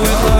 with love.